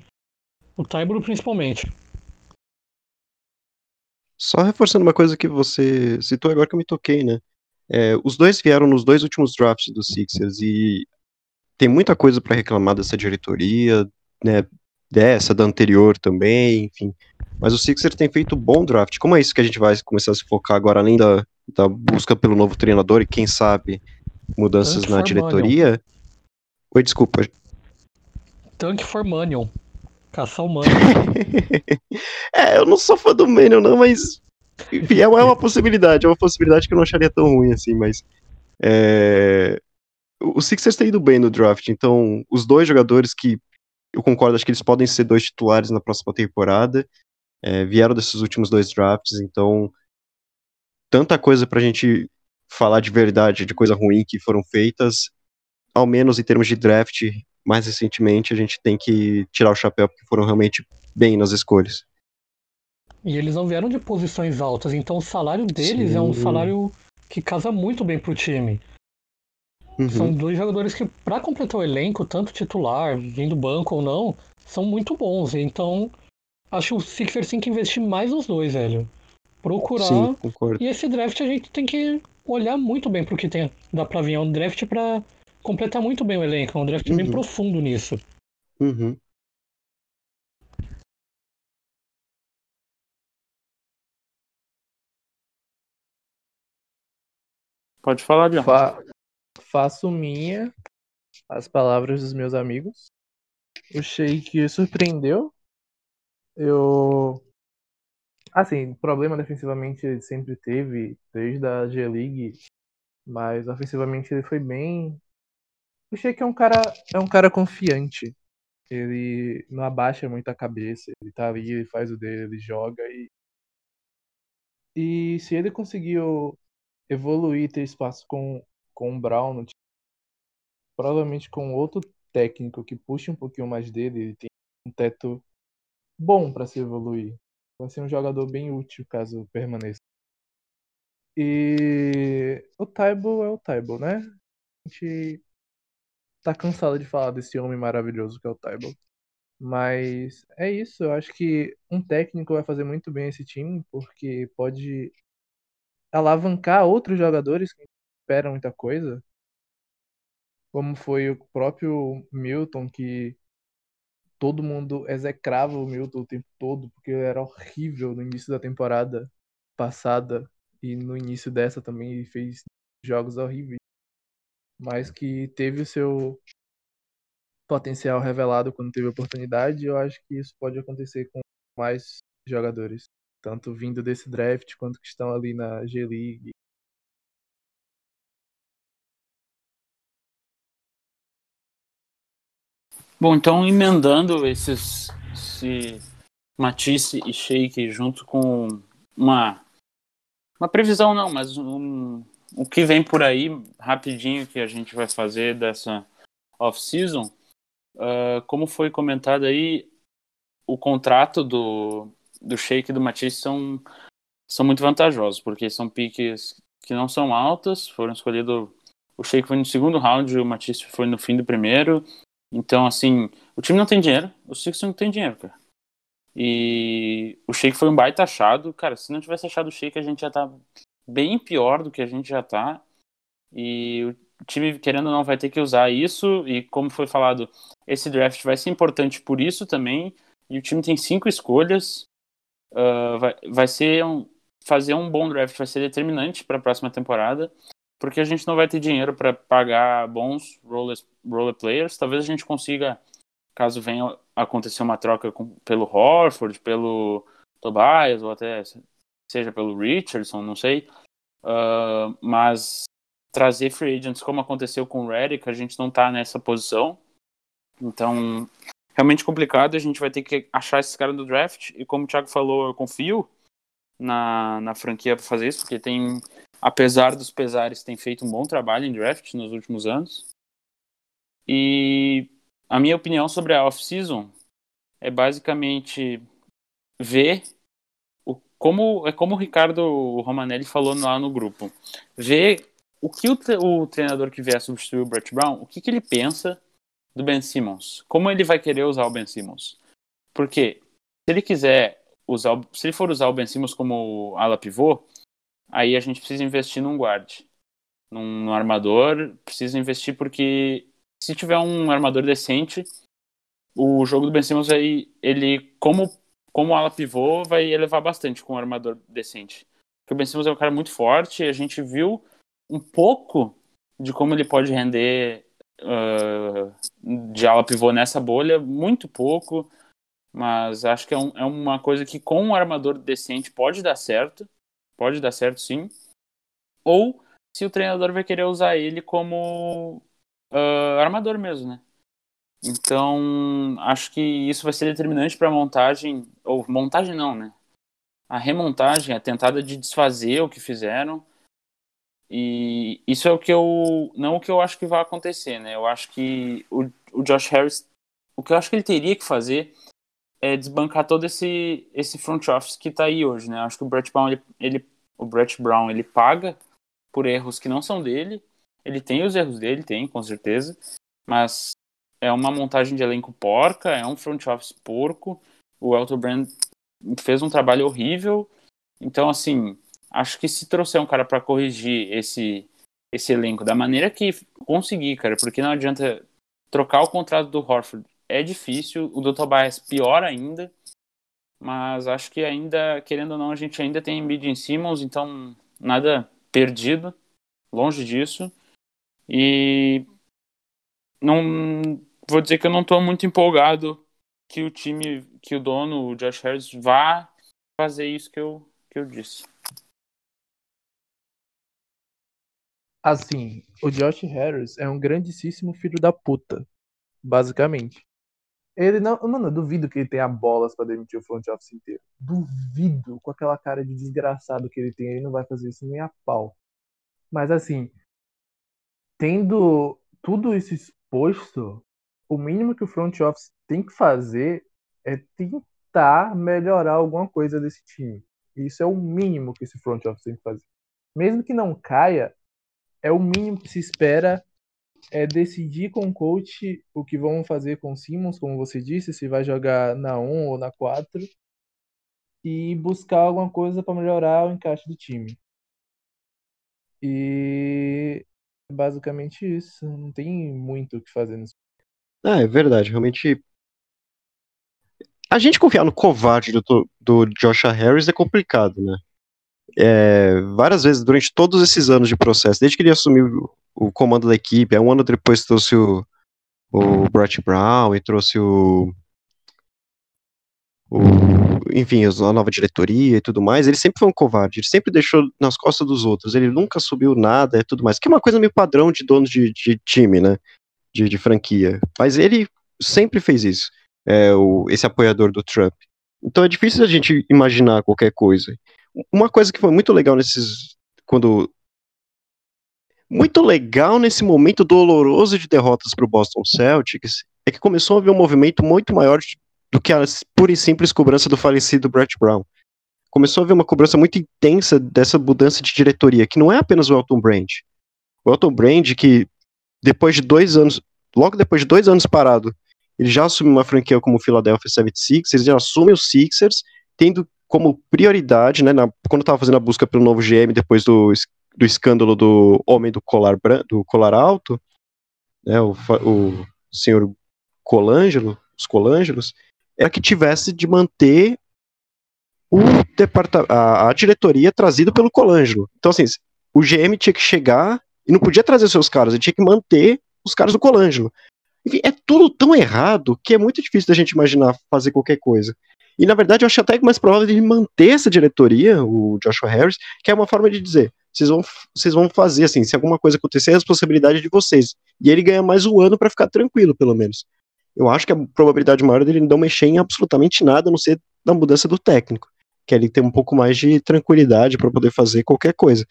O Tyburo principalmente. Só reforçando uma coisa que você citou agora que eu me toquei, né? É, os dois vieram nos dois últimos drafts dos Sixers e tem muita coisa para reclamar dessa diretoria, né? Dessa, da anterior também, enfim. Mas o Sixers tem feito bom draft. Como é isso que a gente vai começar a se focar agora, além da, da busca pelo novo treinador e quem sabe mudanças Tank na diretoria? Oi, desculpa. Tank for Manion. Caçar o Manion. É, eu não sou fã do Manion, não, mas. Enfim, é uma, é uma possibilidade. É uma possibilidade que eu não acharia tão ruim assim, mas. É... O Sixers tem ido bem no draft, então os dois jogadores que eu concordo, acho que eles podem ser dois titulares na próxima temporada, é, vieram desses últimos dois drafts, então tanta coisa pra gente falar de verdade, de coisa ruim que foram feitas, ao menos em termos de draft, mais recentemente, a gente tem que tirar o chapéu porque foram realmente bem nas escolhas. E eles não vieram de posições altas, então o salário deles é um Sim. salário que casa muito bem pro time. São Uhum. dois jogadores que, pra completar o elenco, tanto titular, vindo do banco ou não, são muito bons. Então, acho que o Sixers tem que investir mais nos dois, velho. Procurar. Sim, concordo. E esse draft a gente tem que olhar muito bem pro que tem, dá pra vir. É um draft pra completar muito bem o elenco. É um draft bem Uhum. profundo nisso. Uhum. Pode falar, John. Fa- faço minha as palavras dos meus amigos. O Sheik surpreendeu. Eu. Assim, problema defensivamente ele sempre teve, desde a G-League, mas ofensivamente ele foi bem. O Sheik é um cara, é um cara confiante. Ele não abaixa muito a cabeça, ele tá ali, ele faz o dele, ele joga e. E se ele conseguiu evoluir, ter espaço com, com o Brown provavelmente com outro técnico que puxe um pouquinho mais dele, ele tem um teto bom para se evoluir. Vai ser um jogador bem útil caso permaneça. E o Taibo é o Taibo, né? A gente tá cansado de falar desse homem maravilhoso que é o Taibo. Mas é isso, eu acho que um técnico vai fazer muito bem esse time, porque pode alavancar outros jogadores que esperam muita coisa, como foi o próprio Milton, que todo mundo execrava o Milton o tempo todo, porque ele era horrível no início da temporada passada e no início dessa também ele fez jogos horríveis, mas que teve o seu potencial revelado quando teve oportunidade, eu acho que isso pode acontecer com mais jogadores, tanto vindo desse draft quanto que estão ali na G-League. Bom, então emendando esses esse Matisse e Sheik junto com uma uma previsão não, mas um, o que vem por aí rapidinho que a gente vai fazer dessa off season, como foi comentado aí, o contrato do do Sheik e do Matisse são são muito vantajosos porque são piques que não são altas, foram escolhidos o Sheik foi no segundo round, o Matisse foi no fim do primeiro. Então, assim, o time não tem dinheiro, o Sixers não tem dinheiro, cara. E o Shake foi um baita achado. Cara, se não tivesse achado o Shake, a gente já tá bem pior do que a gente já tá. E o time, querendo ou não, vai ter que usar isso. E como foi falado, esse draft vai ser importante por isso também. E o time tem cinco escolhas. Uh, vai, vai ser um, fazer um bom draft vai ser determinante para a próxima temporada porque a gente não vai ter dinheiro para pagar bons roller, roller players. Talvez a gente consiga, caso venha acontecer uma troca com, pelo Horford, pelo Tobias, ou até seja pelo Richardson, não sei. Uh, mas trazer free agents como aconteceu com o Redick, a gente não tá nessa posição. Então, realmente complicado. A gente vai ter que achar esses caras do draft. E como o Thiago falou, eu confio na, na franquia para fazer isso, porque tem apesar dos pesares, tem feito um bom trabalho em draft nos últimos anos. E a minha opinião sobre a off-season é basicamente ver como é como o Ricardo Romanelli falou lá no grupo. Ver o que o, o treinador que vier substituir o Brett Brown, o que, que ele pensa do Ben Simmons. Como ele vai querer usar o Ben Simmons. Porque se ele quiser usar, se ele for usar o Ben Simmons como ala pivô, aí a gente precisa investir num guard. Num, num armador, precisa investir porque se tiver um armador decente, o jogo do Ben Simmons vai, ele como como ala pivô vai elevar bastante com um armador decente. Porque o Ben Simmons é um cara muito forte, a gente viu um pouco de como ele pode render ah, de ala pivô nessa bolha, muito pouco, mas acho que é, um- é uma coisa que com um armador decente pode dar certo, pode dar certo sim, ou se o treinador vai querer usar ele como ah, armador mesmo, né? Então, acho que isso vai ser determinante para a montagem, ou montagem não, né? A remontagem, a tentada de desfazer o que fizeram. E isso é o que eu. Não o que eu acho que vai acontecer, né? Eu acho que o, o Josh Harris. O que eu acho que ele teria que fazer é desbancar todo esse, esse front office que tá aí hoje, né? Eu acho que o Brett Brown, ele, ele, o Brett Brown, ele paga por erros que não são dele. Ele tem os erros dele, tem, com certeza. Mas é uma montagem de elenco porca, é um front office porco. O Elton Brand fez um trabalho horrível. Então, assim, acho que se trouxer um cara para corrigir esse esse elenco da maneira que conseguir, cara, porque não adianta trocar o contrato do Horford. É difícil, o do Tobias pior ainda. Mas acho que ainda, querendo ou não, a gente ainda tem Embiid em Simmons, então nada perdido, longe disso. E não vou dizer que eu não estou muito empolgado que o time, que o dono, o Josh Harris, vá fazer isso que eu, que eu disse. Assim, o Josh Harris é um grandíssimo filho da puta, basicamente. Ele não, mano, eu duvido que ele tenha bolas pra demitir o front office inteiro. Duvido, com aquela cara de desgraçado que ele tem, ele não vai fazer isso nem a pau. Mas assim, tendo tudo isso exposto, o mínimo que o front office tem que fazer é tentar melhorar alguma coisa desse time. Isso é o mínimo que esse front office tem que fazer. Mesmo que não caia, é o mínimo que se espera é decidir com o coach o que vão fazer com o Simmons, como você disse, se vai jogar na 1 ou na 4 e buscar alguma coisa para melhorar o encaixe do time. E basicamente isso, não tem muito o que fazer nisso. Ah, é verdade, realmente. A gente confiar no covarde do, do Josh Harris é complicado, né? É, várias vezes durante todos esses anos de processo, desde que ele assumiu o, comando da equipe, um ano depois trouxe o, o Brett Brown e trouxe o, o enfim, a nova diretoria e tudo mais, ele sempre foi um covarde, ele sempre deixou nas costas dos outros, ele nunca subiu nada e tudo mais, que é uma coisa meio padrão de dono de, de time, né? De, de franquia. Mas ele sempre fez isso, é, o, esse apoiador do Trump. Então é difícil a gente imaginar qualquer coisa. Uma coisa que foi muito legal nesses. Quando. Muito legal nesse momento doloroso de derrotas para o Boston Celtics é que começou a haver um movimento muito maior do que a pura e simples cobrança do falecido Brett Brown. Começou a haver uma cobrança muito intensa dessa mudança de diretoria, que não é apenas o Elton Brand. O Elton Brand, que depois de dois anos, logo depois de dois anos parado, ele já assume uma franquia como o Philadelphia 76ers, ele já assume os Sixers, tendo como prioridade, né, na, quando estava fazendo a busca pelo novo GM depois do, do escândalo do homem do colar, do colar alto, né, o, o senhor Colangelo, os Colangelos, era que tivesse de manter o departamento, a, a diretoria trazida pelo Colangelo. Então, assim, o GM tinha que chegar e não podia trazer seus caras, ele tinha que manter os caras do Colangelo. Enfim, é tudo tão errado que é muito difícil da gente imaginar fazer qualquer coisa. E na verdade eu acho até mais provável de manter essa diretoria, o Joshua Harris, que é uma forma de dizer, vocês vão, vocês vão fazer assim, se alguma coisa acontecer, é responsabilidade de vocês. E ele ganha mais um ano para ficar tranquilo, pelo menos. Eu acho que a probabilidade maior dele não mexer em absolutamente nada, a não ser na mudança do técnico, que é ele ter um pouco mais de tranquilidade para poder fazer qualquer coisa.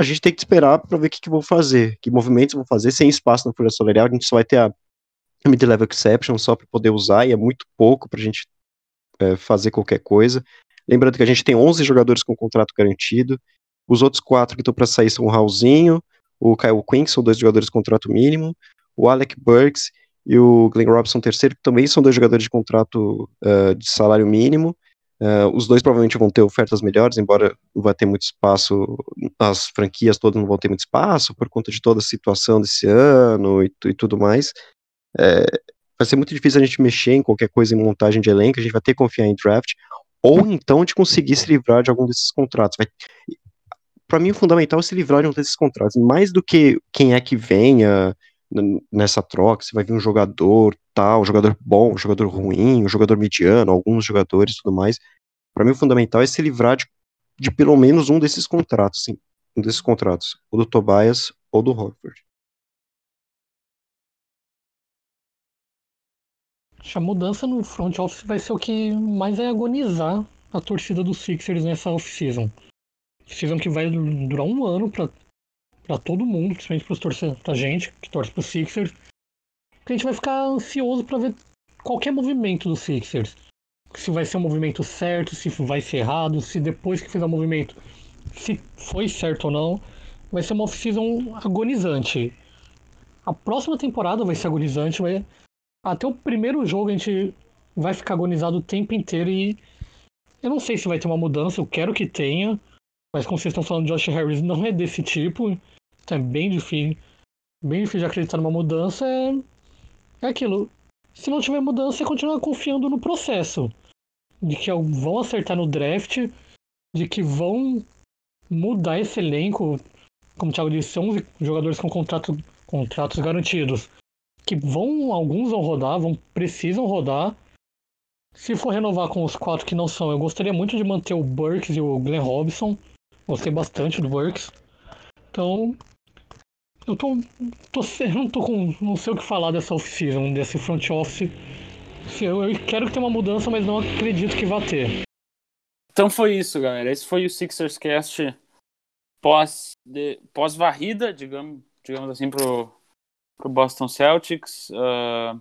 A gente tem que esperar para ver o que, que vão fazer, que movimentos vão fazer, sem espaço na folha salarial, a gente só vai ter a mid-level exception só para poder usar, e é muito pouco para a gente é, fazer qualquer coisa. Lembrando que a gente tem 11 jogadores com contrato garantido, os outros quatro que estão para sair são o Raulzinho, o Kyle Quinn, que são dois jogadores de contrato mínimo, o Alec Burks e o Glenn Robinson terceiro, que também são dois jogadores de contrato uh, de salário mínimo, Uh, os dois provavelmente vão ter ofertas melhores, embora vai ter muito espaço, as franquias todas não vão ter muito espaço por conta de toda a situação desse ano e, e tudo mais. É, vai ser muito difícil a gente mexer em qualquer coisa em montagem de elenco, a gente vai ter que confiar em draft, ou então de conseguir se livrar de algum desses contratos. Para mim, o fundamental é se livrar de um desses contratos, mais do que quem é que venha nessa troca, se vai vir um jogador tal, jogador bom, jogador ruim, jogador mediano, alguns jogadores tudo mais. Para mim, o fundamental é se livrar de, de pelo menos um desses contratos, sim, um desses contratos, o do Tobias ou do Horford. A mudança no front office vai ser o que mais vai agonizar a torcida dos Sixers nessa off-season. Season que vai durar um ano para para todo mundo, principalmente torcedores, pra gente que torce pro Sixers. Porque a gente vai ficar ansioso para ver qualquer movimento do Sixers. Se vai ser um movimento certo, se vai ser errado, se depois que fizer o movimento, se foi certo ou não. Vai ser uma off-season agonizante. A próxima temporada vai ser agonizante, até o primeiro jogo a gente vai ficar agonizado o tempo inteiro e eu não sei se vai ter uma mudança, eu quero que tenha, mas como vocês estão falando, Josh Harris não é desse tipo. Então é bem difícil. Bem difícil de acreditar numa mudança. É, é aquilo. Se não tiver mudança, é continuar confiando no processo. De que vão acertar no draft. De que vão mudar esse elenco. Como o Thiago disse, 11 jogadores com contrato, contratos garantidos. Que vão, alguns vão rodar, vão, precisam rodar. Se for renovar com os quatro que não são, eu gostaria muito de manter o Burks e o Glenn Robinson. Gostei bastante do Burks. Então, eu tô, tô não tô com, não sei o que falar dessa off-season, desse front office. Eu, eu quero que tenha uma mudança, mas não acredito que vá ter. Então foi isso, galera. Esse foi o Sixers Cast pós, pós varrida, digamos, digamos assim, pro, pro Boston Celtics. Uh,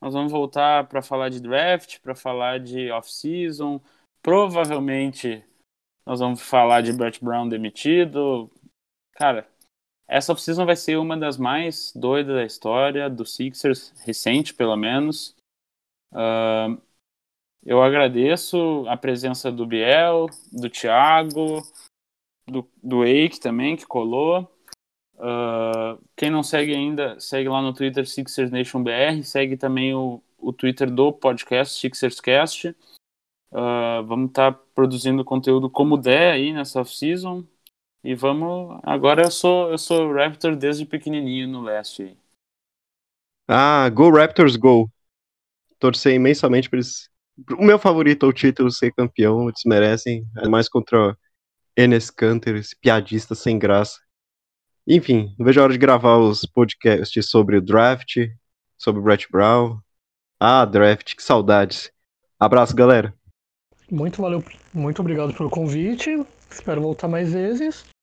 nós vamos voltar para falar de draft, para falar de off-season. Provavelmente nós vamos falar de Brett Brown demitido. Cara, essa off-season vai ser uma das mais doidas da história, do Sixers, recente pelo menos. Uh, eu agradeço a presença do Biel, do Thiago, do, do Eike também, que colou. Uh, quem não segue ainda, segue lá no Twitter Sixers Nation BR, segue também o, o Twitter do podcast SixersCast. Uh, vamos estar tá produzindo conteúdo como der aí nessa off-season. E vamos. Agora eu sou eu sou Raptor desde pequenininho no leste. Ah, Go Raptors Go. Torcer imensamente para eles. O meu favorito é o título ser campeão, eles merecem. É mais contra Enes Kanter, esse piadista sem graça. Enfim, não vejo a hora de gravar os podcasts sobre o draft, sobre o Brett Brown. Ah, draft, que saudades. Abraço, galera. Muito valeu, muito obrigado pelo convite. Espero voltar mais vezes.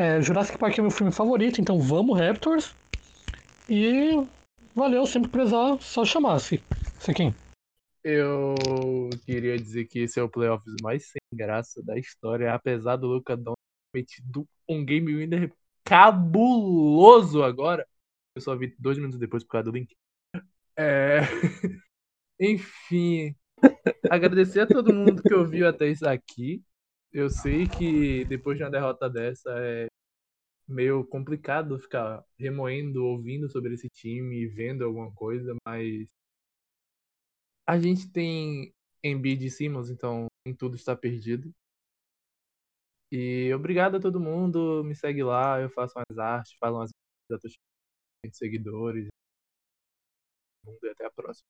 É, Jurassic Park é meu filme favorito, então vamos Raptors. E valeu, sempre prezar, só chamasse. Sequim. Eu queria dizer que esse é o playoffs mais sem graça da história, apesar do Luca Doncic metido um game winner cabuloso agora. Eu só vi dois minutos depois por causa do link. É... Enfim, agradecer a todo mundo que ouviu até isso aqui. Eu sei que depois de uma derrota dessa é meio complicado ficar remoendo, ouvindo sobre esse time, vendo alguma coisa, mas a gente tem Embiid e Simmons, então nem tudo está perdido. E obrigado a todo mundo, me segue lá, eu faço umas artes, falo umas de seguidores. E até a próxima.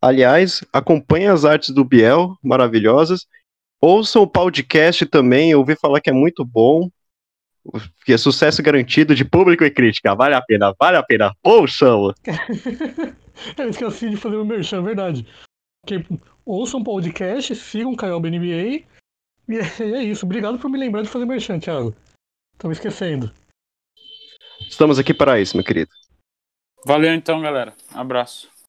Aliás, acompanhe as artes do Biel, maravilhosas. Ouçam o podcast também, eu ouvi falar que é muito bom. Que é sucesso garantido de público e crítica. Vale a pena, vale a pena. Ouçam! eu esqueci de fazer o merchan, é verdade. Que, ouçam o podcast, sigam o Caioba NBA E é, e é isso. Obrigado por me lembrar de fazer merchan, Thiago. Tava esquecendo. Estamos aqui para isso, meu querido. Valeu então, galera. Abraço.